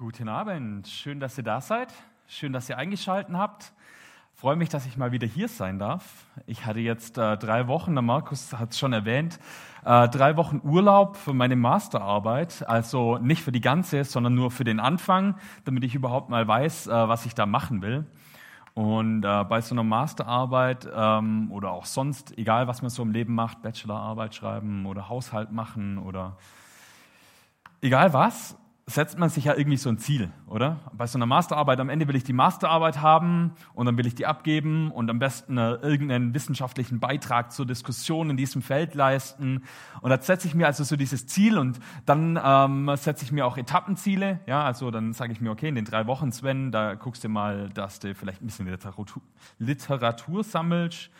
Guten Abend, schön, dass ihr da seid, schön, dass ihr eingeschaltet habt. Freue mich, dass ich mal wieder hier sein darf. Ich hatte jetzt äh, drei Wochen, der Markus hat es schon erwähnt, äh, drei Wochen Urlaub für meine Masterarbeit. Also nicht für die ganze, sondern nur für den Anfang, damit ich überhaupt mal weiß, äh, was ich da machen will. Und äh, bei so einer Masterarbeit ähm, oder auch sonst, egal was man so im Leben macht, Bachelorarbeit schreiben oder Haushalt machen oder egal was, setzt man sich ja irgendwie so ein Ziel, oder? Bei so einer Masterarbeit, am Ende will ich die Masterarbeit haben und dann will ich die abgeben und am besten äh, irgendeinen wissenschaftlichen Beitrag zur Diskussion in diesem Feld leisten. Und da setze ich mir also so dieses Ziel und dann ähm, setze ich mir auch Etappenziele. Ja, also dann sage ich mir, okay, in den drei Wochen, Sven, da guckst du mal, dass du vielleicht ein bisschen Literatur, Literatur sammelst,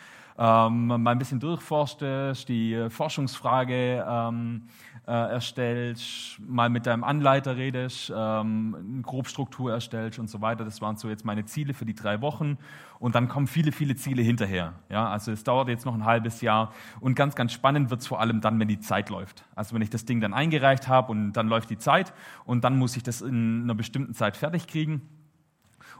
ähm, mal ein bisschen durchforstest, die Forschungsfrage ähm, äh, erstellst, mal mit deinem Anleiter redest, ähm, eine Grobstruktur erstellst und so weiter. Das waren so jetzt meine Ziele für die drei Wochen. Und dann kommen viele, viele Ziele hinterher. Ja, also es dauert jetzt noch ein halbes Jahr. Und ganz, ganz spannend wird es vor allem dann, wenn die Zeit läuft. Also wenn ich das Ding dann eingereicht habe und dann läuft die Zeit und dann muss ich das in einer bestimmten Zeit fertig kriegen.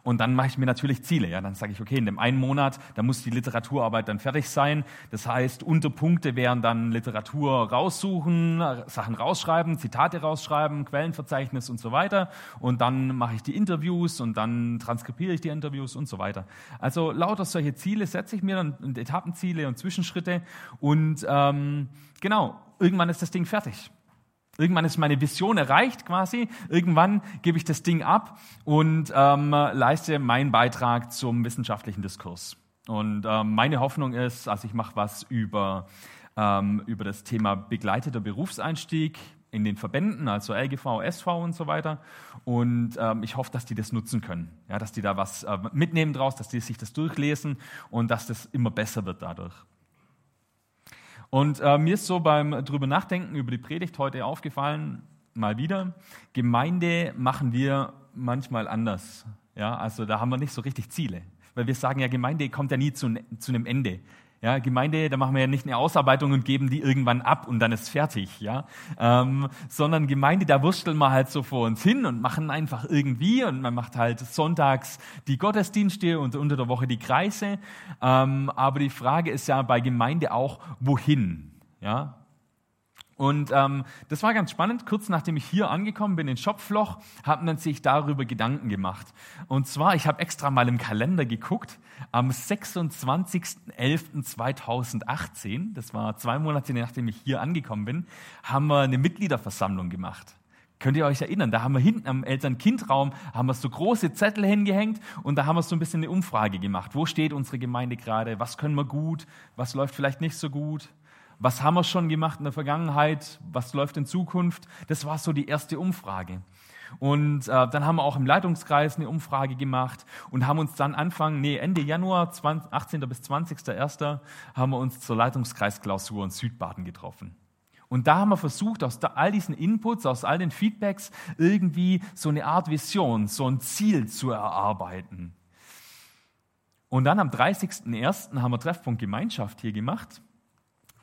Und dann mache ich mir natürlich Ziele. Ja, dann sage ich, okay, in dem einen Monat, da muss die Literaturarbeit dann fertig sein. Das heißt, Unterpunkte wären dann Literatur raussuchen, Sachen rausschreiben, Zitate rausschreiben, Quellenverzeichnis und so weiter. Und dann mache ich die Interviews und dann transkribiere ich die Interviews und so weiter. Also lauter solche Ziele setze ich mir dann und Etappenziele und Zwischenschritte. Und ähm, genau, irgendwann ist das Ding fertig. Irgendwann ist meine Vision erreicht quasi. Irgendwann gebe ich das Ding ab und ähm, leiste meinen Beitrag zum wissenschaftlichen Diskurs. Und ähm, meine Hoffnung ist, also ich mache was über, ähm, über das Thema begleiteter Berufseinstieg in den Verbänden, also LGV, SV und so weiter. Und ähm, ich hoffe, dass die das nutzen können, ja, dass die da was äh, mitnehmen draus, dass die sich das durchlesen und dass das immer besser wird dadurch. Und äh, mir ist so beim drüber nachdenken über die Predigt heute aufgefallen, mal wieder, Gemeinde machen wir manchmal anders. Ja, also da haben wir nicht so richtig Ziele. Weil wir sagen ja, Gemeinde kommt ja nie zu, zu einem Ende. Ja, Gemeinde, da machen wir ja nicht eine Ausarbeitung und geben die irgendwann ab und dann ist fertig, ja. Ähm, sondern Gemeinde, da wursteln wir halt so vor uns hin und machen einfach irgendwie und man macht halt sonntags die Gottesdienste und unter der Woche die Kreise. Ähm, aber die Frage ist ja bei Gemeinde auch, wohin, ja. Und ähm, das war ganz spannend. Kurz nachdem ich hier angekommen bin in Schopfloch, hat man sich darüber Gedanken gemacht. Und zwar, ich habe extra mal im Kalender geguckt, am 26.11.2018, das war zwei Monate nachdem ich hier angekommen bin, haben wir eine Mitgliederversammlung gemacht. Könnt ihr euch erinnern? Da haben wir hinten am Eltern-Kind-Raum haben wir so große Zettel hingehängt und da haben wir so ein bisschen eine Umfrage gemacht. Wo steht unsere Gemeinde gerade? Was können wir gut? Was läuft vielleicht nicht so gut? Was haben wir schon gemacht in der Vergangenheit, was läuft in Zukunft. Das war so die erste Umfrage. Und äh, dann haben wir auch im Leitungskreis eine Umfrage gemacht und haben uns dann Anfang, nee, Ende Januar, 20, 18. bis 20.01. haben wir uns zur Leitungskreisklausur in Südbaden getroffen. Und da haben wir versucht, aus all diesen Inputs, aus all den Feedbacks irgendwie so eine Art Vision, so ein Ziel zu erarbeiten. Und dann am 30.01. haben wir Treffpunkt Gemeinschaft hier gemacht.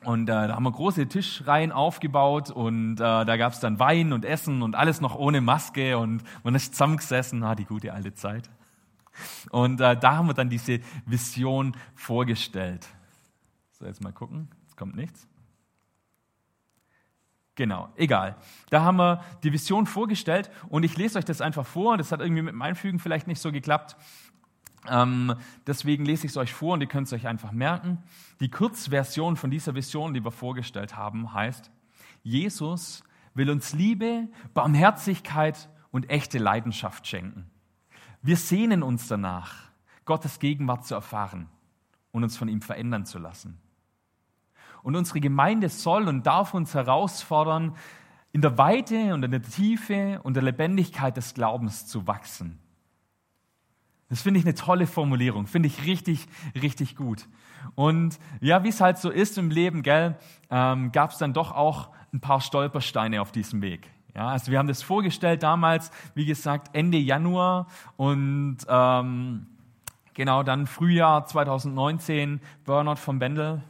Und äh, da haben wir große Tischreihen aufgebaut und äh, da gab es dann Wein und Essen und alles noch ohne Maske und man ist zusammengesessen, ah, die gute alte Zeit. Und äh, da haben wir dann diese Vision vorgestellt. So, jetzt mal gucken, es kommt nichts. Genau, egal. Da haben wir die Vision vorgestellt und ich lese euch das einfach vor. Das hat irgendwie mit dem Einfügen vielleicht nicht so geklappt. Ähm, deswegen lese ich es euch vor und ihr könnt es euch einfach merken. Die Kurzversion von dieser Vision, die wir vorgestellt haben, heißt, Jesus will uns Liebe, Barmherzigkeit und echte Leidenschaft schenken. Wir sehnen uns danach, Gottes Gegenwart zu erfahren und uns von ihm verändern zu lassen. Und unsere Gemeinde soll und darf uns herausfordern, in der Weite und in der Tiefe und der Lebendigkeit des Glaubens zu wachsen das finde ich eine tolle Formulierung, finde ich richtig, richtig gut. Und ja, wie es halt so ist im Leben, gell, ähm, gab es dann doch auch ein paar Stolpersteine auf diesem Weg. Ja, also wir haben das vorgestellt damals, wie gesagt, Ende Januar und ähm, genau dann Frühjahr 2019 Burnout von Bendel,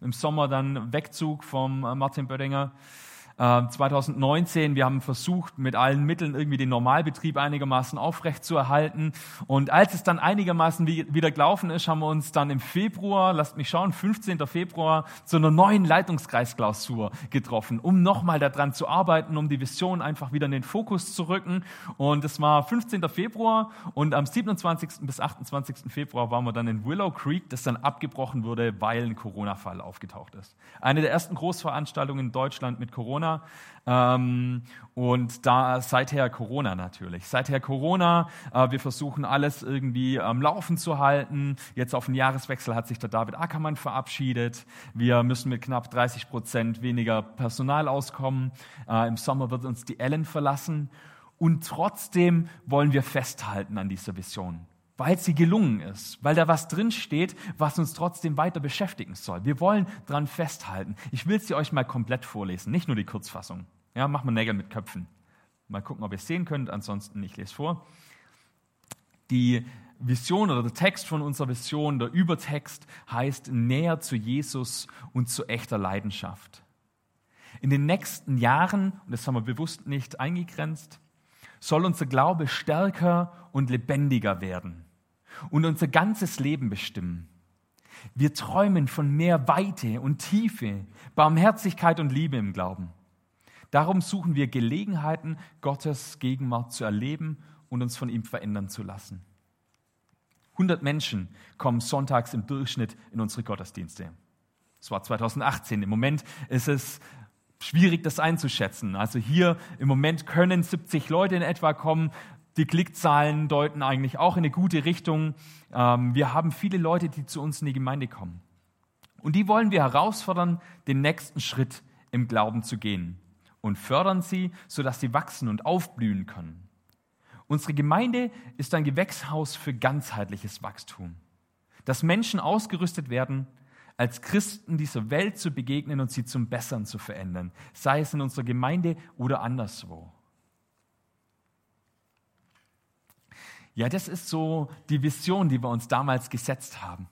im Sommer dann Wegzug vom äh, Martin Böttinger. 2019, ähm, wir haben versucht, mit allen Mitteln irgendwie den Normalbetrieb einigermaßen aufrechtzuerhalten. Und als es dann einigermaßen wieder gelaufen ist, haben wir uns dann im Februar, lasst mich schauen, 15. Februar, zu einer neuen Leitungskreisklausur getroffen, um nochmal daran zu arbeiten, um die Vision einfach wieder in den Fokus zu rücken. Und es war 15. Februar und am 27. bis 28. Februar waren wir dann in Willow Creek, das dann abgebrochen wurde, weil ein Corona-Fall aufgetaucht ist. Eine der ersten Großveranstaltungen in Deutschland mit Corona Corona. Ähm, und da seither Corona natürlich. Seither Corona, äh, wir versuchen alles irgendwie am Laufen zu halten. Jetzt auf den Jahreswechsel hat sich der David Ackermann verabschiedet. Wir müssen mit knapp 30 Prozent weniger Personal auskommen. Äh, Im Sommer wird uns die Ellen verlassen. Und trotzdem wollen wir festhalten an dieser Vision weil sie gelungen ist, weil da was drin steht, was uns trotzdem weiter beschäftigen soll. Wir wollen dran festhalten. Ich will sie euch mal komplett vorlesen, nicht nur die Kurzfassung. Ja, machen wir Nägel mit Köpfen. Mal gucken, ob ihr es sehen könnt, ansonsten ich lese vor. Die Vision oder der Text von unserer Vision, der Übertext heißt näher zu Jesus und zu echter Leidenschaft. In den nächsten Jahren, und das haben wir bewusst nicht eingegrenzt, soll unser Glaube stärker und lebendiger werden und unser ganzes Leben bestimmen. Wir träumen von mehr Weite und Tiefe, Barmherzigkeit und Liebe im Glauben. Darum suchen wir Gelegenheiten, Gottes Gegenwart zu erleben und uns von ihm verändern zu lassen. 100 Menschen kommen sonntags im Durchschnitt in unsere Gottesdienste. Das war 2018. Im Moment ist es schwierig, das einzuschätzen. Also hier im Moment können 70 Leute in etwa kommen. Die Klickzahlen deuten eigentlich auch in eine gute Richtung. Ähm, wir haben viele Leute, die zu uns in die Gemeinde kommen. Und die wollen wir herausfordern, den nächsten Schritt im Glauben zu gehen und fördern sie, sodass sie wachsen und aufblühen können. Unsere Gemeinde ist ein Gewächshaus für ganzheitliches Wachstum, dass Menschen ausgerüstet werden, als Christen dieser Welt zu begegnen und sie zum Besseren zu verändern, sei es in unserer Gemeinde oder anderswo. Ja, das ist so die Vision, die wir uns damals gesetzt haben.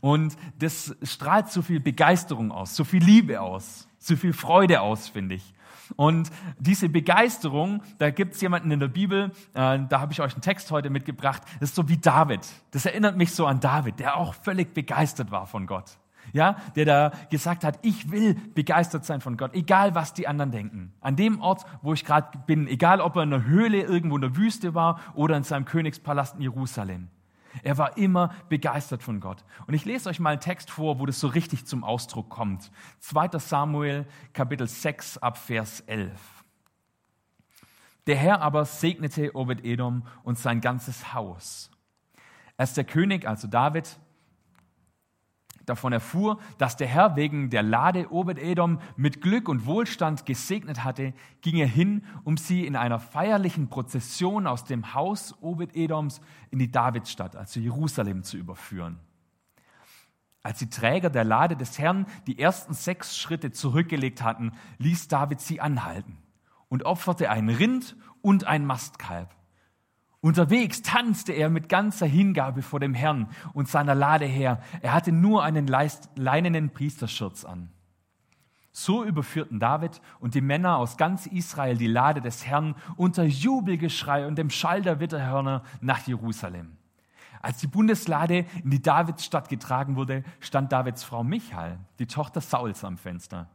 Und das strahlt so viel Begeisterung aus, so viel Liebe aus, so viel Freude aus, finde ich. Und diese Begeisterung, da gibt es jemanden in der Bibel, äh, da habe ich euch einen Text heute mitgebracht, das ist so wie David. Das erinnert mich so an David, der auch völlig begeistert war von Gott ja, der da gesagt hat, ich will begeistert sein von Gott, egal was die anderen denken. An dem Ort, wo ich gerade bin, egal ob er in einer Höhle irgendwo in der Wüste war oder in seinem Königspalast in Jerusalem. Er war immer begeistert von Gott. Und ich lese euch mal einen Text vor, wo das so richtig zum Ausdruck kommt. 2. Samuel, Kapitel 6, ab Vers 11. Der Herr aber segnete Obed-Edom und sein ganzes Haus. Als der König, also David, davon erfuhr, dass der Herr wegen der Lade Obed-Edom mit Glück und Wohlstand gesegnet hatte, ging er hin, um sie in einer feierlichen Prozession aus dem Haus Obed-Edoms in die Davidstadt, also Jerusalem, zu überführen. Als die Träger der Lade des Herrn die ersten sechs Schritte zurückgelegt hatten, ließ David sie anhalten und opferte ein Rind und ein Mastkalb. Unterwegs tanzte er mit ganzer Hingabe vor dem Herrn und seiner Lade her. Er hatte nur einen leinenen Priesterschurz an. So überführten David und die Männer aus ganz Israel die Lade des Herrn unter Jubelgeschrei und dem Schall der Witterhörner nach Jerusalem. Als die Bundeslade in die Davidsstadt getragen wurde, stand Davids Frau Michael, die Tochter Sauls, am Fenster.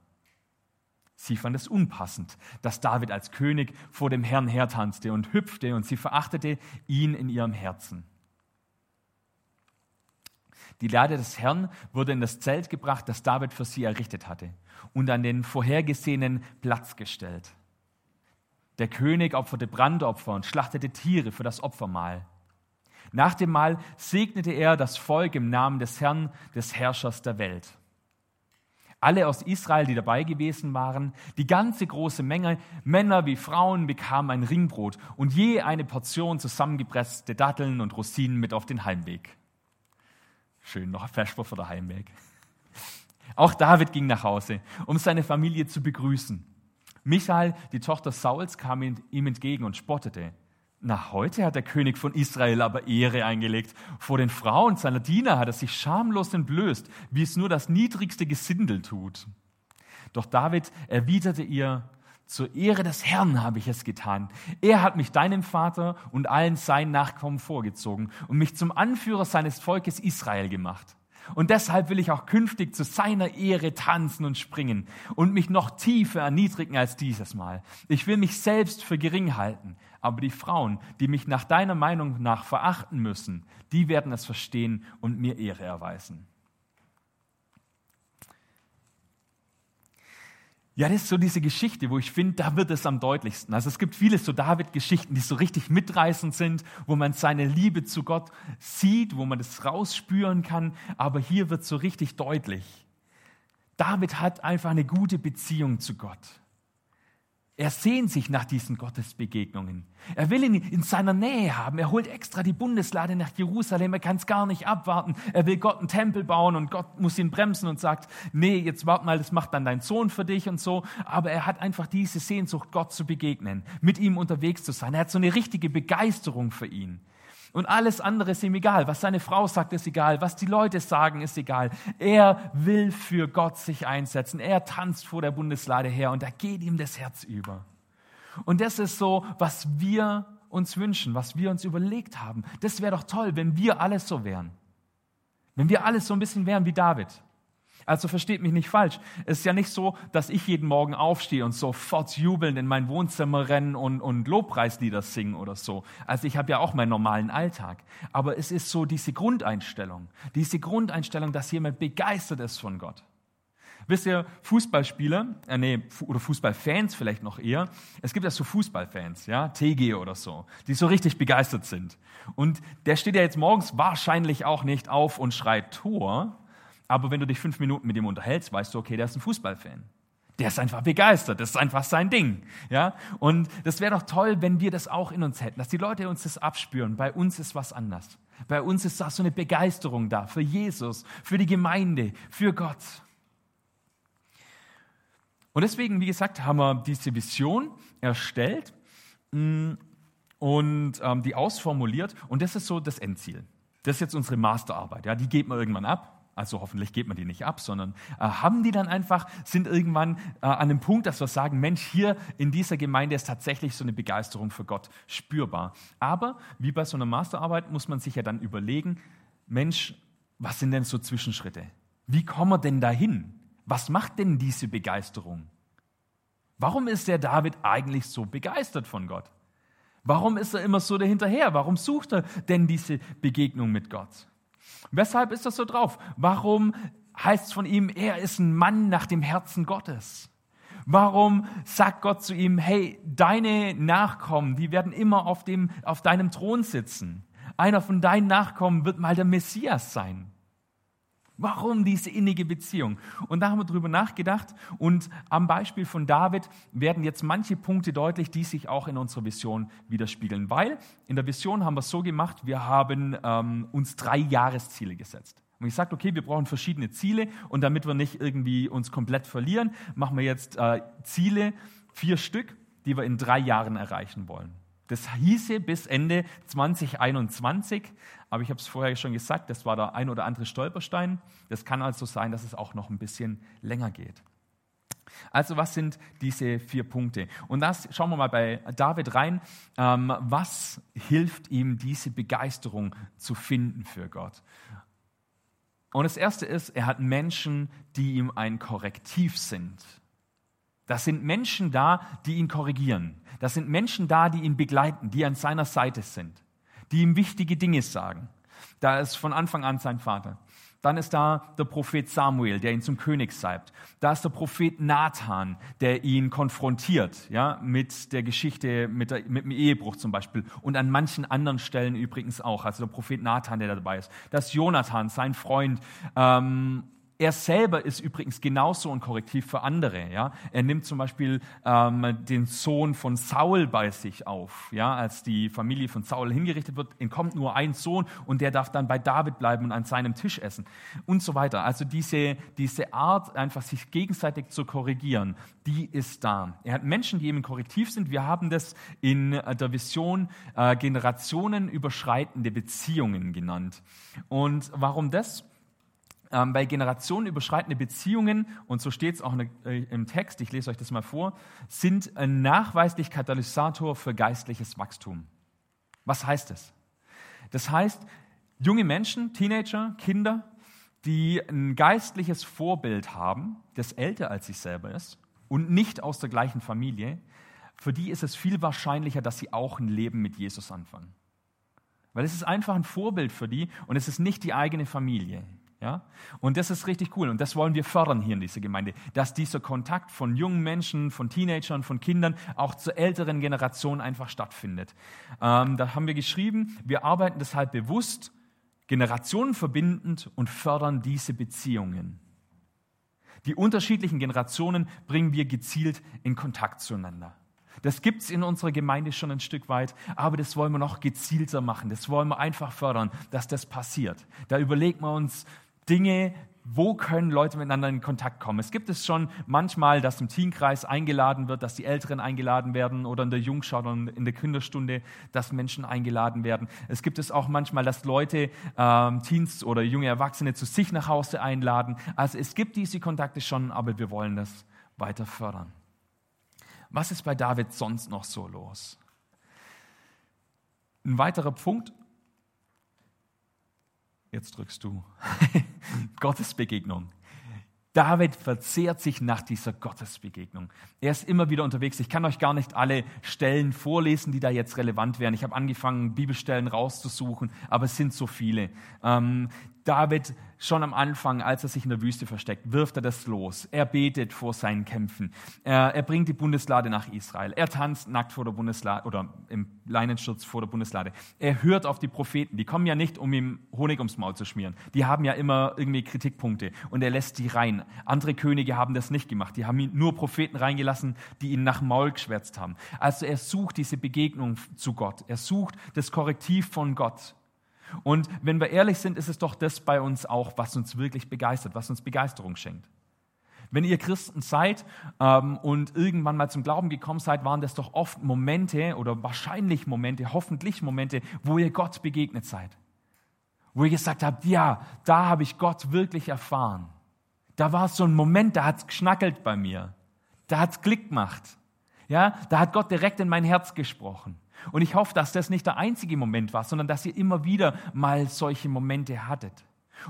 Sie fand es unpassend, dass David als König vor dem Herrn hertanzte und hüpfte und sie verachtete ihn in ihrem Herzen. Die Lade des Herrn wurde in das Zelt gebracht, das David für sie errichtet hatte, und an den vorhergesehenen Platz gestellt. Der König opferte Brandopfer und schlachtete Tiere für das Opfermahl. Nach dem Mahl segnete er das Volk im Namen des Herrn, des Herrschers der Welt. Alle aus Israel, die dabei gewesen waren, die ganze große Menge, Männer wie Frauen, bekamen ein Ringbrot und je eine Portion zusammengepresste Datteln und Rosinen mit auf den Heimweg. Schön, noch Versper für den Heimweg. Auch David ging nach Hause, um seine Familie zu begrüßen. Michael, die Tochter Sauls, kam ihm entgegen und spottete. Na, heute hat der König von Israel aber Ehre eingelegt. Vor den Frauen seiner Diener hat er sich schamlos entblößt, wie es nur das niedrigste Gesindel tut. Doch David erwiderte ihr, zur Ehre des Herrn habe ich es getan. Er hat mich deinem Vater und allen seinen Nachkommen vorgezogen und mich zum Anführer seines Volkes Israel gemacht. Und deshalb will ich auch künftig zu seiner Ehre tanzen und springen und mich noch tiefer erniedrigen als dieses Mal. Ich will mich selbst für gering halten, aber die Frauen, die mich nach deiner Meinung nach verachten müssen, die werden es verstehen und mir Ehre erweisen. Ja, das ist so diese Geschichte, wo ich finde, da wird es am deutlichsten. Also es gibt viele so David-Geschichten, die so richtig mitreißend sind, wo man seine Liebe zu Gott sieht, wo man das rausspüren kann. Aber hier wird so richtig deutlich. David hat einfach eine gute Beziehung zu Gott. Er sehnt sich nach diesen Gottesbegegnungen. Er will ihn in seiner Nähe haben. Er holt extra die Bundeslade nach Jerusalem. Er kann es gar nicht abwarten. Er will Gott einen Tempel bauen und Gott muss ihn bremsen und sagt, nee, jetzt wart mal, das macht dann dein Sohn für dich und so. Aber er hat einfach diese Sehnsucht, Gott zu begegnen, mit ihm unterwegs zu sein. Er hat so eine richtige Begeisterung für ihn. Und alles andere ist ihm egal. Was seine Frau sagt, ist egal. Was die Leute sagen, ist egal. Er will für Gott sich einsetzen. Er tanzt vor der Bundeslade her und da geht ihm das Herz über. Und das ist so, was wir uns wünschen, was wir uns überlegt haben. Das wäre doch toll, wenn wir alles so wären. Wenn wir alles so ein bisschen wären wie David. Also versteht mich nicht falsch. Es ist ja nicht so, dass ich jeden Morgen aufstehe und sofort jubelnd in mein Wohnzimmer rennen und, und Lobpreislieder singen oder so. Also ich habe ja auch meinen normalen Alltag. Aber es ist so diese Grundeinstellung, diese Grundeinstellung, dass jemand begeistert ist von Gott. Wisst ihr, Fußballspieler, äh, nee, oder Fußballfans vielleicht noch eher, es gibt ja so Fußballfans, ja, TG oder so, die so richtig begeistert sind. Und der steht ja jetzt morgens wahrscheinlich auch nicht auf und schreit Tor, aber wenn du dich fünf Minuten mit ihm unterhältst, weißt du, okay, der ist ein Fußballfan. Der ist einfach begeistert, das ist einfach sein Ding. Ja? Und das wäre doch toll, wenn wir das auch in uns hätten, dass die Leute uns das abspüren. Bei uns ist was anders. Bei uns ist da so eine Begeisterung da für Jesus, für die Gemeinde, für Gott. Und deswegen, wie gesagt, haben wir diese Vision erstellt mm, und ähm, die ausformuliert. Und das ist so das Endziel. Das ist jetzt unsere Masterarbeit. Ja, die geht man irgendwann ab. Also hoffentlich geht man die nicht ab, sondern äh, haben die dann einfach, sind irgendwann äh, an dem Punkt, dass wir sagen, Mensch, hier in dieser Gemeinde ist tatsächlich so eine Begeisterung für Gott spürbar. Aber wie bei so einer Masterarbeit muss man sich ja dann überlegen, Mensch, was sind denn so Zwischenschritte? Wie kommen wir denn dahin? Was macht denn diese Begeisterung? Warum ist der David eigentlich so begeistert von Gott? Warum ist er immer so dahinterher? Warum sucht er denn diese Begegnung mit Gott? Weshalb ist das so drauf? Warum heißt es von ihm, er ist ein Mann nach dem Herzen Gottes? Warum sagt Gott zu ihm, hey, deine Nachkommen, die werden immer auf, dem, auf deinem Thron sitzen. Einer von deinen Nachkommen wird mal der Messias sein. Warum diese innige Beziehung? Und da haben wir drüber nachgedacht und am Beispiel von David werden jetzt manche Punkte deutlich, die sich auch in unserer Vision widerspiegeln. Weil in der Vision haben wir es so gemacht, wir haben ähm, uns drei Jahresziele gesetzt. Und ich sage, okay, wir brauchen verschiedene Ziele und damit wir nicht irgendwie uns komplett verlieren, machen wir jetzt äh, Ziele, vier Stück, die wir in drei Jahren erreichen wollen. Das hieße bis Ende 2021, aber ich habe es vorher schon gesagt, das war der ein oder andere Stolperstein. Das kann also sein, dass es auch noch ein bisschen länger geht. Also was sind diese vier Punkte? Und das schauen wir mal bei David rein. Ähm, was hilft ihm, diese Begeisterung zu finden für Gott? Und das Erste ist, er hat Menschen, die ihm ein Korrektiv sind. Das sind Menschen da, die ihn korrigieren. Das sind Menschen da, die ihn begleiten, die an seiner Seite sind, die ihm wichtige Dinge sagen. Da ist von Anfang an sein Vater. Dann ist da der Prophet Samuel, der ihn zum König salbt. Da ist der Prophet Nathan, der ihn konfrontiert, ja, mit der Geschichte, mit, der, mit dem Ehebruch zum Beispiel. Und an manchen anderen Stellen übrigens auch. Also der Prophet Nathan, der dabei ist. Das ist Jonathan, sein Freund. Ähm, er selber ist übrigens genauso ein Korrektiv für andere. Ja? Er nimmt zum Beispiel ähm, den Sohn von Saul bei sich auf. Ja? Als die Familie von Saul hingerichtet wird, entkommt nur ein Sohn und der darf dann bei David bleiben und an seinem Tisch essen und so weiter. Also diese, diese Art, einfach sich gegenseitig zu korrigieren, die ist da. Er hat Menschen, die ihm korrektiv sind. Wir haben das in der Vision äh, generationenüberschreitende Beziehungen genannt. Und warum das? Ähm, bei generationenüberschreitende Beziehungen, und so steht es auch äh, im Text, ich lese euch das mal vor, sind ein nachweislich Katalysator für geistliches Wachstum. Was heißt das? Das heißt, junge Menschen, Teenager, Kinder, die ein geistliches Vorbild haben, das älter als sich selber ist und nicht aus der gleichen Familie, für die ist es viel wahrscheinlicher, dass sie auch ein Leben mit Jesus anfangen. Weil es ist einfach ein Vorbild für die und es ist nicht die eigene Familie. Ja? Und das ist richtig cool und das wollen wir fördern hier in dieser Gemeinde, dass dieser Kontakt von jungen Menschen, von Teenagern, von Kindern auch zur älteren Generation einfach stattfindet. Ähm, da haben wir geschrieben, wir arbeiten deshalb bewusst, generationenverbindend und fördern diese Beziehungen. Die unterschiedlichen Generationen bringen wir gezielt in Kontakt zueinander. Das gibt es in unserer Gemeinde schon ein Stück weit, aber das wollen wir noch gezielter machen. Das wollen wir einfach fördern, dass das passiert. Da überlegen wir uns, Dinge, wo können Leute miteinander in Kontakt kommen. Es gibt es schon manchmal, dass im Teamkreis eingeladen wird, dass die Älteren eingeladen werden oder in der Jungschau oder in der Kinderstunde, dass Menschen eingeladen werden. Es gibt es auch manchmal, dass Leute, ähm, Teens oder junge Erwachsene zu sich nach Hause einladen. Also es gibt diese Kontakte schon, aber wir wollen das weiter fördern. Was ist bei David sonst noch so los? Ein weiterer Punkt, Jetzt drückst du. Gottesbegegnung. David verzehrt sich nach dieser Gottesbegegnung. Er ist immer wieder unterwegs. Ich kann euch gar nicht alle Stellen vorlesen, die da jetzt relevant wären. Ich habe angefangen, Bibelstellen rauszusuchen, aber es sind so viele. Ähm, David schon am Anfang, als er sich in der Wüste versteckt, wirft er das los. Er betet vor seinen Kämpfen. Er, er bringt die Bundeslade nach Israel. Er tanzt nackt vor der Bundeslade oder im Leinenschutz vor der Bundeslade. Er hört auf die Propheten. Die kommen ja nicht, um ihm Honig ums Maul zu schmieren. Die haben ja immer irgendwie Kritikpunkte und er lässt die rein. Andere Könige haben das nicht gemacht. Die haben nur Propheten reingelassen, die ihn nach Maul geschwärzt haben. Also er sucht diese Begegnung zu Gott. Er sucht das Korrektiv von Gott. Und wenn wir ehrlich sind, ist es doch das bei uns auch, was uns wirklich begeistert, was uns Begeisterung schenkt. Wenn ihr Christen seid ähm, und irgendwann mal zum Glauben gekommen seid, waren das doch oft Momente oder wahrscheinlich Momente, hoffentlich Momente, wo ihr Gott begegnet seid. Wo ihr gesagt habt, ja, da habe ich Gott wirklich erfahren. Da war so ein Moment, da hat es geschnackelt bei mir. Da hat es Klick gemacht. Ja, da hat Gott direkt in mein Herz gesprochen. Und ich hoffe, dass das nicht der einzige Moment war, sondern dass ihr immer wieder mal solche Momente hattet.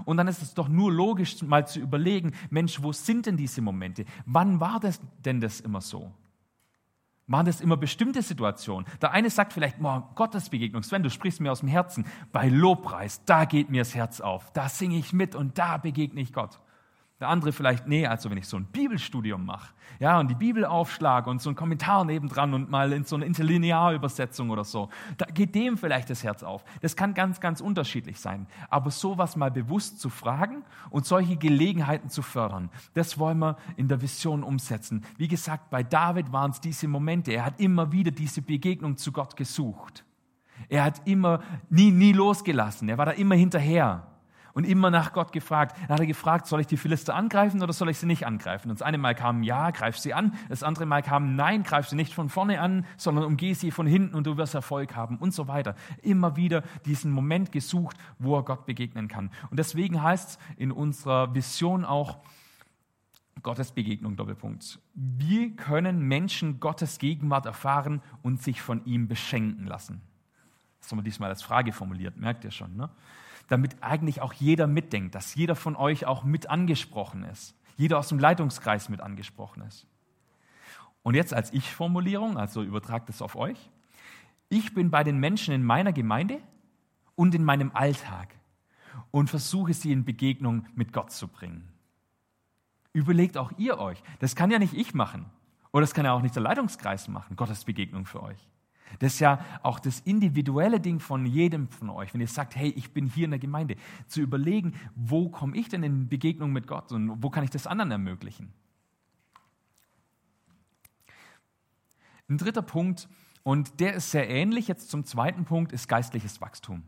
Und dann ist es doch nur logisch, mal zu überlegen, Mensch, wo sind denn diese Momente? Wann war das denn das immer so? Waren das immer bestimmte Situationen? Der eine sagt vielleicht, oh, Gottesbegegnung, Sven, du sprichst mir aus dem Herzen. Bei Lobpreis, da geht mir das Herz auf. Da singe ich mit und da begegne ich Gott. Der andere vielleicht, nee, also wenn ich so ein Bibelstudium mache, ja, und die Bibel aufschlage und so einen Kommentar nebendran und mal in so eine Interlinearübersetzung oder so, da geht dem vielleicht das Herz auf. Das kann ganz, ganz unterschiedlich sein. Aber sowas mal bewusst zu fragen und solche Gelegenheiten zu fördern, das wollen wir in der Vision umsetzen. Wie gesagt, bei David waren es diese Momente. Er hat immer wieder diese Begegnung zu Gott gesucht. Er hat immer, nie, nie losgelassen. Er war da immer hinterher und immer nach Gott gefragt. Dann hat er gefragt, soll ich die Philister angreifen oder soll ich sie nicht angreifen? Und das eine Mal kam, ja, greif sie an. Das andere Mal kam, nein, greif sie nicht von vorne an, sondern umgeh sie von hinten und du wirst Erfolg haben und so weiter. Immer wieder diesen Moment gesucht, wo er Gott begegnen kann. Und deswegen heißt es in unserer Vision auch, Gottes Begegnung, Doppelpunkt. Wie können Menschen Gottes Gegenwart erfahren und sich von ihm beschenken lassen? Das haben wir diesmal als Frage formuliert, merkt ihr schon. Ne? Damit eigentlich auch jeder mitdenkt, dass jeder von euch auch mit angesprochen ist. Jeder aus dem Leitungskreis mit angesprochen ist. Und jetzt als Ich-Formulierung, also übertragt es auf euch. Ich bin bei den Menschen in meiner Gemeinde und in meinem Alltag und versuche sie in Begegnung mit Gott zu bringen. Überlegt auch ihr euch. Das kann ja nicht ich machen. Oder das kann ja auch nicht der Leitungskreis machen, Gottes Begegnung für euch. Das ist ja auch das individuelle Ding von jedem von euch, wenn ihr sagt, hey, ich bin hier in der Gemeinde, zu überlegen, wo komme ich denn in Begegnung mit Gott und wo kann ich das anderen ermöglichen? Ein dritter Punkt, und der ist sehr ähnlich jetzt zum zweiten Punkt, ist geistliches Wachstum.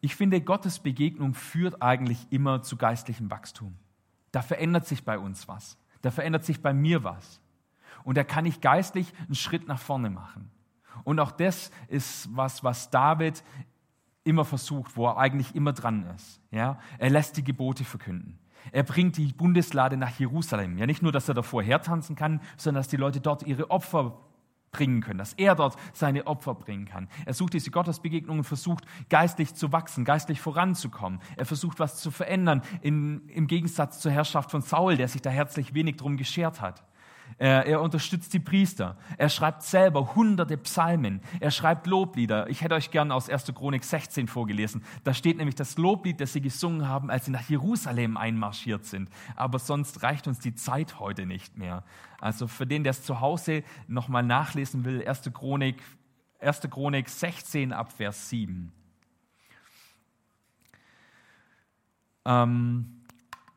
Ich finde, Gottes Begegnung führt eigentlich immer zu geistlichem Wachstum. Da verändert sich bei uns was. Da verändert sich bei mir was. Und da kann ich geistlich einen Schritt nach vorne machen. Und auch das ist was, was David immer versucht, wo er eigentlich immer dran ist. Ja? Er lässt die Gebote verkünden. Er bringt die Bundeslade nach Jerusalem. Ja, nicht nur, dass er davor hertanzen kann, sondern dass die Leute dort ihre Opfer bringen können, dass er dort seine Opfer bringen kann. Er sucht diese Gottesbegegnungen, versucht geistlich zu wachsen, geistlich voranzukommen. Er versucht was zu verändern, in, im Gegensatz zur Herrschaft von Saul, der sich da herzlich wenig drum geschert hat. Er, er unterstützt die Priester. Er schreibt selber hunderte Psalmen. Er schreibt Loblieder. Ich hätte euch gern aus 1. Chronik 16 vorgelesen. Da steht nämlich das Loblied, das sie gesungen haben, als sie nach Jerusalem einmarschiert sind. Aber sonst reicht uns die Zeit heute nicht mehr. Also für den, der es zu Hause nochmal nachlesen will, 1. Chronik, 1. Chronik 16 ab Vers 7. Ähm,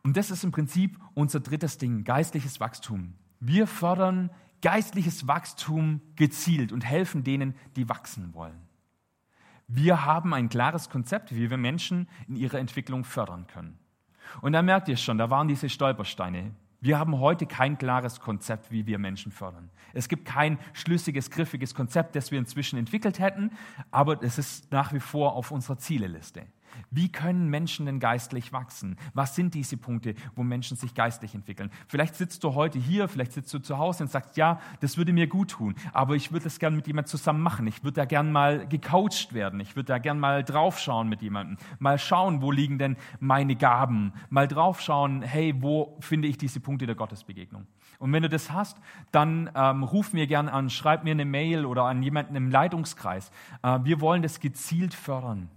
und das ist im Prinzip unser drittes Ding, geistliches Wachstum. Wir fördern geistliches Wachstum gezielt und helfen denen, die wachsen wollen. Wir haben ein klares Konzept, wie wir Menschen in ihrer Entwicklung fördern können. Und da merkt ihr schon, da waren diese Stolpersteine. Wir haben heute kein klares Konzept, wie wir Menschen fördern. Es gibt kein schlüssiges, griffiges Konzept, das wir inzwischen entwickelt hätten, aber es ist nach wie vor auf unserer Zieleliste. Wie können Menschen denn geistlich wachsen? Was sind diese Punkte, wo Menschen sich geistlich entwickeln? Vielleicht sitzt du heute hier, vielleicht sitzt du zu Hause und sagst, ja, das würde mir gut tun, aber ich würde das gerne mit jemandem zusammen machen. Ich würde da gerne mal gecoacht werden. Ich würde da gerne mal draufschauen mit jemandem. Mal schauen, wo liegen denn meine Gaben? Mal draufschauen, hey, wo finde ich diese Punkte der Gottesbegegnung? Und wenn du das hast, dann ähm, ruf mir gerne an, schreib mir eine Mail oder an jemanden im Leitungskreis. Äh, wir wollen das gezielt fördern.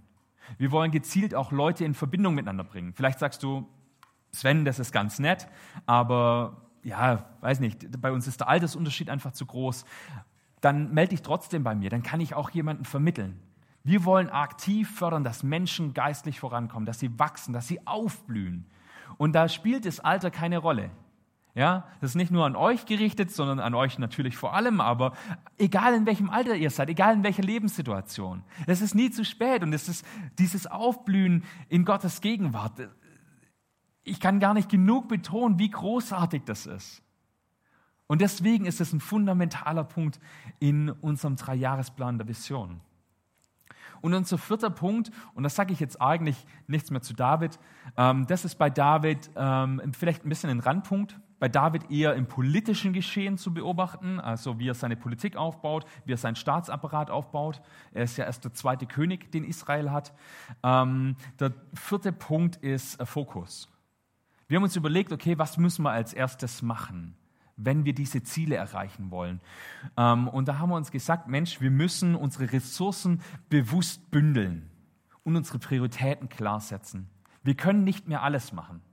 Wir wollen gezielt auch Leute in Verbindung miteinander bringen. Vielleicht sagst du, Sven, das ist ganz nett, aber ja, weiß nicht, bei uns ist der Altersunterschied einfach zu groß. Dann melde dich trotzdem bei mir, dann kann ich auch jemanden vermitteln. Wir wollen aktiv fördern, dass Menschen geistlich vorankommen, dass sie wachsen, dass sie aufblühen. Und da spielt das Alter keine Rolle. Ja, das ist nicht nur an euch gerichtet, sondern an euch natürlich vor allem, aber egal in welchem Alter ihr seid, egal in welcher Lebenssituation, es ist nie zu spät und es ist dieses Aufblühen in Gottes Gegenwart. Ich kann gar nicht genug betonen, wie großartig das ist. Und deswegen ist es ein fundamentaler Punkt in unserem Dreijahresplan der Vision. Und unser vierter Punkt, und das sage ich jetzt eigentlich nichts mehr zu David, ähm, das ist bei David ähm, vielleicht ein bisschen ein Randpunkt, bei David eher im politischen Geschehen zu beobachten, also wie er seine Politik aufbaut, wie er seinen Staatsapparat aufbaut. Er ist ja erst der zweite König, den Israel hat. Ähm, der vierte Punkt ist äh, Fokus. Wir haben uns überlegt, okay, was müssen wir als erstes machen, wenn wir diese Ziele erreichen wollen? Ähm, und da haben wir uns gesagt, Mensch, wir müssen unsere Ressourcen bewusst bündeln und unsere Prioritäten klar setzen. Wir können nicht mehr alles machen.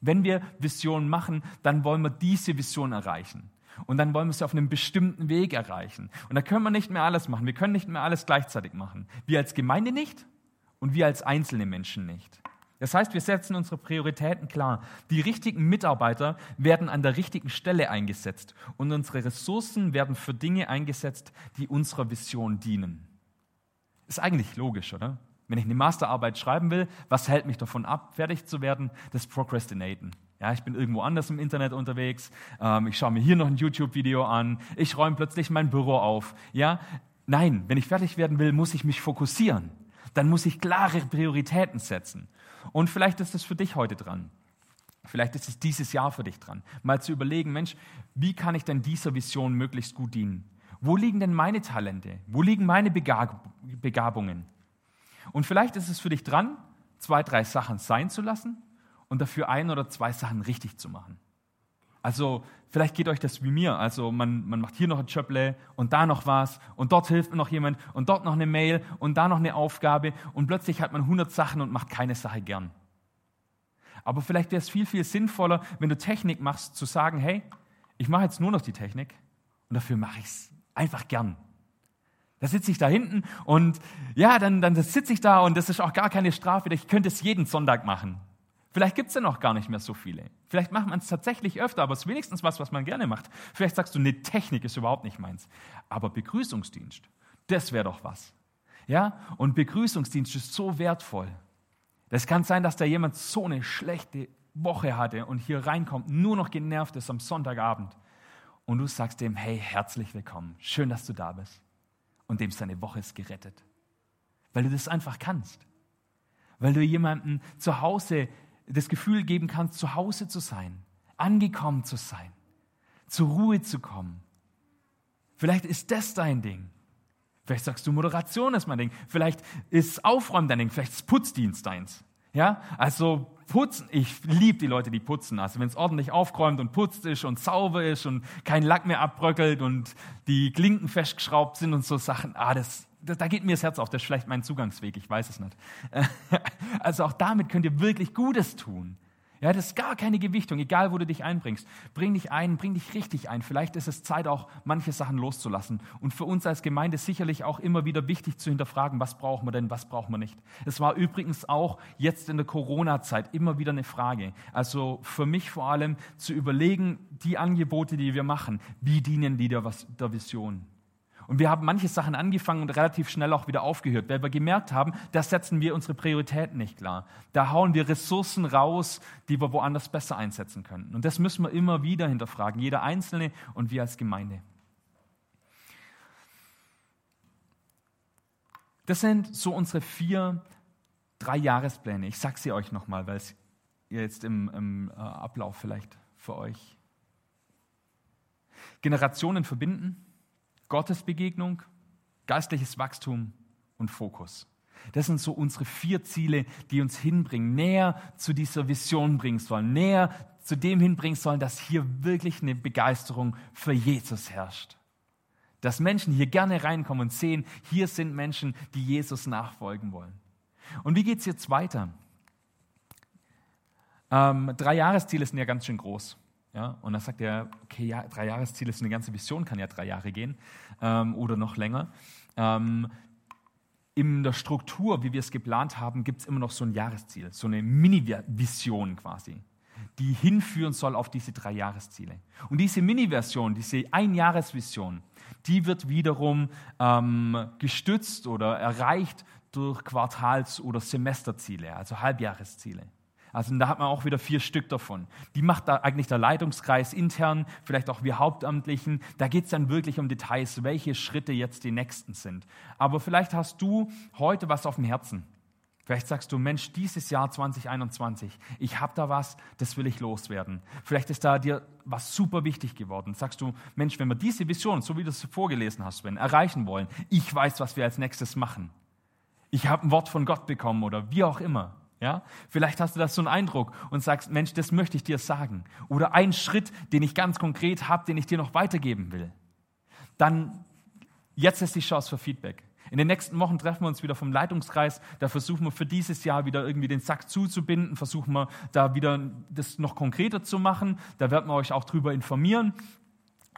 Wenn wir Visionen machen, dann wollen wir diese Vision erreichen. Und dann wollen wir sie auf einem bestimmten Weg erreichen. Und da können wir nicht mehr alles machen. Wir können nicht mehr alles gleichzeitig machen. Wir als Gemeinde nicht und wir als einzelne Menschen nicht. Das heißt, wir setzen unsere Prioritäten klar. Die richtigen Mitarbeiter werden an der richtigen Stelle eingesetzt und unsere Ressourcen werden für Dinge eingesetzt, die unserer Vision dienen. Ist eigentlich logisch, oder? Wenn ich eine Masterarbeit schreiben will, was hält mich davon ab, fertig zu werden? Das Procrastinaten. Ja, ich bin irgendwo anders im Internet unterwegs. Ähm, ich schaue mir hier noch ein YouTube-Video an. Ich räume plötzlich mein Büro auf. Ja, nein, wenn ich fertig werden will, muss ich mich fokussieren. Dann muss ich klare Prioritäten setzen. Und vielleicht ist es für dich heute dran. Vielleicht ist es dieses Jahr für dich dran, mal zu überlegen, Mensch, wie kann ich denn dieser Vision möglichst gut dienen? Wo liegen denn meine Talente? Wo liegen meine Begabungen? Und vielleicht ist es für dich dran, zwei, drei Sachen sein zu lassen und dafür ein oder zwei Sachen richtig zu machen. Also vielleicht geht euch das wie mir. Also man, man macht hier noch ein Jöpple und da noch was und dort hilft noch jemand und dort noch eine Mail und da noch eine Aufgabe und plötzlich hat man 100 Sachen und macht keine Sache gern. Aber vielleicht wäre es viel, viel sinnvoller, wenn du Technik machst, zu sagen, hey, ich mache jetzt nur noch die Technik und dafür mache ich es einfach gern. Da sitze ich da hinten und ja, dann, dann sitze ich da und das ist auch gar keine Strafe. Ich könnte es jeden Sonntag machen. Vielleicht gibt es ja noch gar nicht mehr so viele. Vielleicht macht man es tatsächlich öfter, aber es ist wenigstens was, was man gerne macht. Vielleicht sagst du, ne, Technik ist überhaupt nicht meins. Aber Begrüßungsdienst, das wäre doch was. Ja? Und Begrüßungsdienst ist so wertvoll. Das kann sein, dass da jemand so eine schlechte Woche hatte und hier reinkommt, nur noch genervt ist am Sonntagabend. Und du sagst dem, hey, herzlich willkommen. Schön, dass du da bist und dem seine Woche ist gerettet. weil du das einfach kannst. Weil du jemandem zu Hause das Gefühl geben kannst, zu Hause zu sein, angekommen zu sein, zur Ruhe zu kommen. Vielleicht ist das dein Ding. Vielleicht sagst du, Moderation ist mein Ding. Vielleicht ist Aufräumen dein Ding. Vielleicht ist Putzdienst deins. Ja, also putzen, ich liebe die Leute, die putzen. Also wenn es ordentlich aufgeräumt und putzt ist und sauber ist und kein Lack mehr abbröckelt und die Klinken festgeschraubt sind und so Sachen, ah, das, da, da geht mir das Herz auf. Das ist vielleicht mein Zugangsweg, ich weiß es nicht. Also auch damit könnt ihr wirklich Gutes tun. Ja, das ist gar keine Gewichtung, egal wo du dich einbringst. Bring dich ein, bring dich richtig ein. Vielleicht ist es Zeit, auch manche Sachen loszulassen. Und für uns als Gemeinde sicherlich auch immer wieder wichtig zu hinterfragen, was brauchen wir denn, was brauchen wir nicht. Es war übrigens auch jetzt in der Corona-Zeit immer wieder eine Frage. Also für mich vor allem zu überlegen, die Angebote, die wir machen, wie dienen die der, der Vision? Und wir haben manche Sachen angefangen und relativ schnell auch wieder aufgehört, weil wir gemerkt haben, da setzen wir unsere Prioritäten nicht klar. Da hauen wir Ressourcen raus, die wir woanders besser einsetzen können. Und das müssen wir immer wieder hinterfragen, jeder Einzelne und wir als Gemeinde. Das sind so unsere vier, drei Jahrespläne. Ich sage sie euch nochmal, weil es jetzt im, im äh, Ablauf vielleicht für euch. Generationen verbinden, Gottesbegegnung, geistliches Wachstum und Fokus. Das sind so unsere vier Ziele, die uns hinbringen, näher zu dieser Vision bringen sollen, näher zu dem hinbringen sollen, dass hier wirklich eine Begeisterung für Jesus herrscht. Dass Menschen hier gerne reinkommen und sehen, hier sind Menschen, die Jesus nachfolgen wollen. Und wie geht es jetzt weiter? Ähm, drei Jahresziele sind ja ganz schön groß. Ja, und dann sagt er, okay, ja, drei Jahresziele ist eine ganze Vision, kann ja drei Jahre gehen ähm, oder noch länger. Ähm, in der Struktur, wie wir es geplant haben, gibt es immer noch so ein Jahresziel, so eine Mini-Vision quasi, die hinführen soll auf diese drei Jahresziele. Und diese Mini-Version, diese Einjahresvision, die wird wiederum ähm, gestützt oder erreicht durch Quartals- oder Semesterziele, also Halbjahresziele. Also da hat man auch wieder vier Stück davon. Die macht da eigentlich der Leitungskreis intern, vielleicht auch wir Hauptamtlichen. Da geht es dann wirklich um Details, welche Schritte jetzt die nächsten sind. Aber vielleicht hast du heute was auf dem Herzen. Vielleicht sagst du, Mensch, dieses Jahr 2021, ich habe da was, das will ich loswerden. Vielleicht ist da dir was super wichtig geworden. Sagst du, Mensch, wenn wir diese Vision, so wie du es vorgelesen hast, wenn, erreichen wollen, ich weiß, was wir als nächstes machen. Ich habe ein Wort von Gott bekommen oder wie auch immer. Ja? Vielleicht hast du das so einen Eindruck und sagst, Mensch, das möchte ich dir sagen. Oder ein Schritt, den ich ganz konkret habe, den ich dir noch weitergeben will. Dann, jetzt ist die Chance für Feedback. In den nächsten Wochen treffen wir uns wieder vom Leitungskreis. Da versuchen wir für dieses Jahr wieder irgendwie den Sack zuzubinden, versuchen wir da wieder das noch konkreter zu machen. Da werden wir euch auch drüber informieren.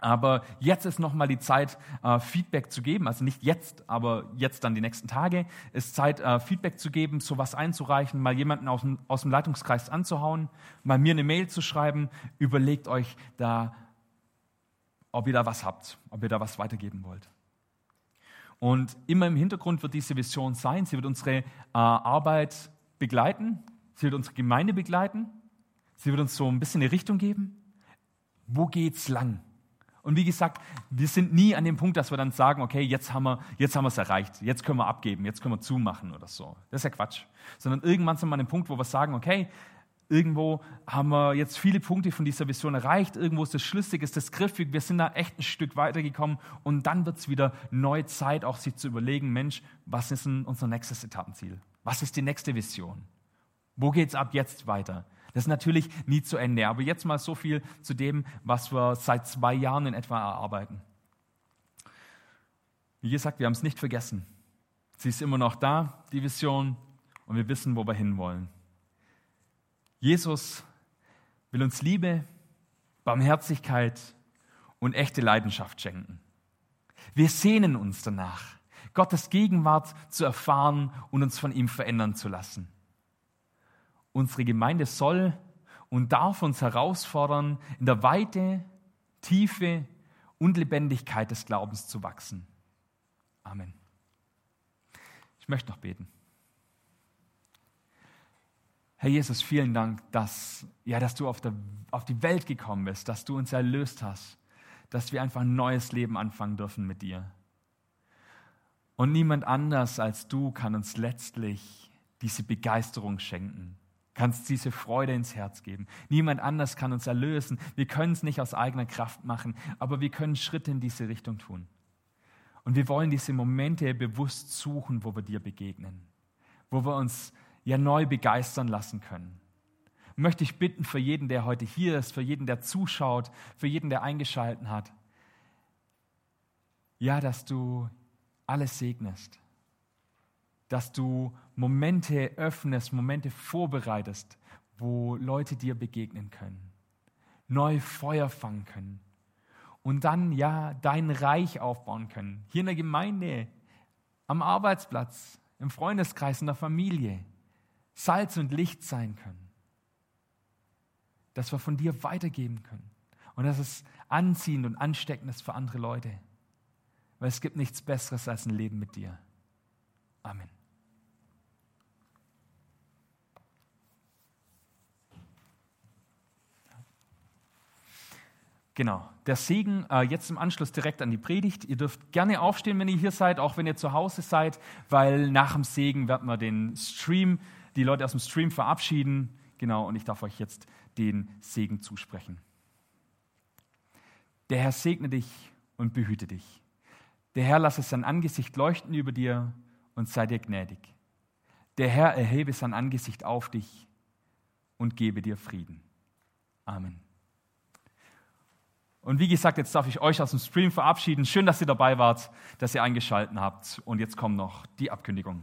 Aber jetzt ist nochmal die Zeit, äh, Feedback zu geben. Also nicht jetzt, aber jetzt dann die nächsten Tage ist Zeit, äh, Feedback zu geben, sowas einzureichen, mal jemanden aus dem, Leitungskreis anzuhauen, mal mir eine Mail zu schreiben. Überlegt euch da, ob ihr da was habt, ob ihr da was weitergeben wollt. Und immer im Hintergrund wird diese Vision sein. Sie wird unsere äh, Arbeit begleiten. Sie wird unsere Gemeinde begleiten. Sie wird uns so ein bisschen eine Richtung geben. Wo geht's lang? Und wie gesagt, wir sind nie an dem Punkt, dass wir dann sagen, okay, jetzt haben wir jetzt haben wir es erreicht, jetzt können wir abgeben, jetzt können wir zumachen oder so. Das ist ja Quatsch. Sondern irgendwann sind wir an dem Punkt, wo wir sagen, okay, irgendwo haben wir jetzt viele Punkte von dieser Vision erreicht, irgendwo ist das schlüssig, ist das griffig, wir sind da echt ein Stück weitergekommen und dann wird es wieder neue Zeit, auch sich zu überlegen, Mensch, was ist denn unser nächstes Etappenziel? Was ist die nächste Vision? Wo geht es ab jetzt weiter? Das ist natürlich nie zu Ende. Aber jetzt mal so viel zu dem, was wir seit zwei Jahren in etwa erarbeiten. Wie gesagt, wir haben es nicht vergessen. Sie ist immer noch da, die Vision, und wir wissen, wo wir hinwollen. Jesus will uns Liebe, Barmherzigkeit und echte Leidenschaft schenken. Wir sehnen uns danach, Gottes Gegenwart zu erfahren und uns von ihm verändern zu lassen. Unsere Gemeinde soll und darf uns herausfordern, in der Weite, Tiefe und Lebendigkeit des Glaubens zu wachsen. Amen. Ich möchte noch beten. Herr Jesus, vielen Dank, dass, ja, dass du auf, der, auf die Welt gekommen bist, dass du uns erlöst hast, dass wir einfach ein neues Leben anfangen dürfen mit dir. Und niemand anders als du kann uns letztlich diese Begeisterung schenken, kannst diese Freude ins Herz geben. Niemand anders kann uns erlösen. Wir können es nicht aus eigener Kraft machen, aber wir können Schritte in diese Richtung tun. Und wir wollen diese Momente bewusst suchen, wo wir dir begegnen, wo wir uns ja neu begeistern lassen können. Möchte ich bitten für jeden, der heute hier ist, für jeden, der zuschaut, für jeden, der eingeschalten hat, ja, dass du alles segnest, dass du Momente öffnest, Momente vorbereitest, wo Leute dir begegnen können, neu Feuer fangen können und dann ja dein Reich aufbauen können. Hier in der Gemeinde, am Arbeitsplatz, im Freundeskreis, in der Familie. Salz und Licht sein können. Dass wir von dir weitergeben können. Und dass es anziehend und ansteckend ist für andere Leute. Weil es gibt nichts Besseres als ein Leben mit dir. Amen. Genau, der Segen äh, jetzt im Anschluss direkt an die Predigt. Ihr dürft gerne aufstehen, wenn ihr hier seid, auch wenn ihr zu Hause seid, weil nach dem Segen werden wir den Stream, die Leute aus dem Stream verabschieden. Genau, und ich darf euch jetzt den Segen zusprechen. Der Herr segne dich und behüte dich. Der Herr lasse sein Angesicht leuchten über dir und sei dir gnädig. Der Herr erhebe sein Angesicht auf dich und gebe dir Frieden. Amen. Und wie gesagt, jetzt darf ich euch aus dem Stream verabschieden. Schön, dass ihr dabei wart, dass ihr eingeschaltet habt. Und jetzt kommen noch die Abkündigungen.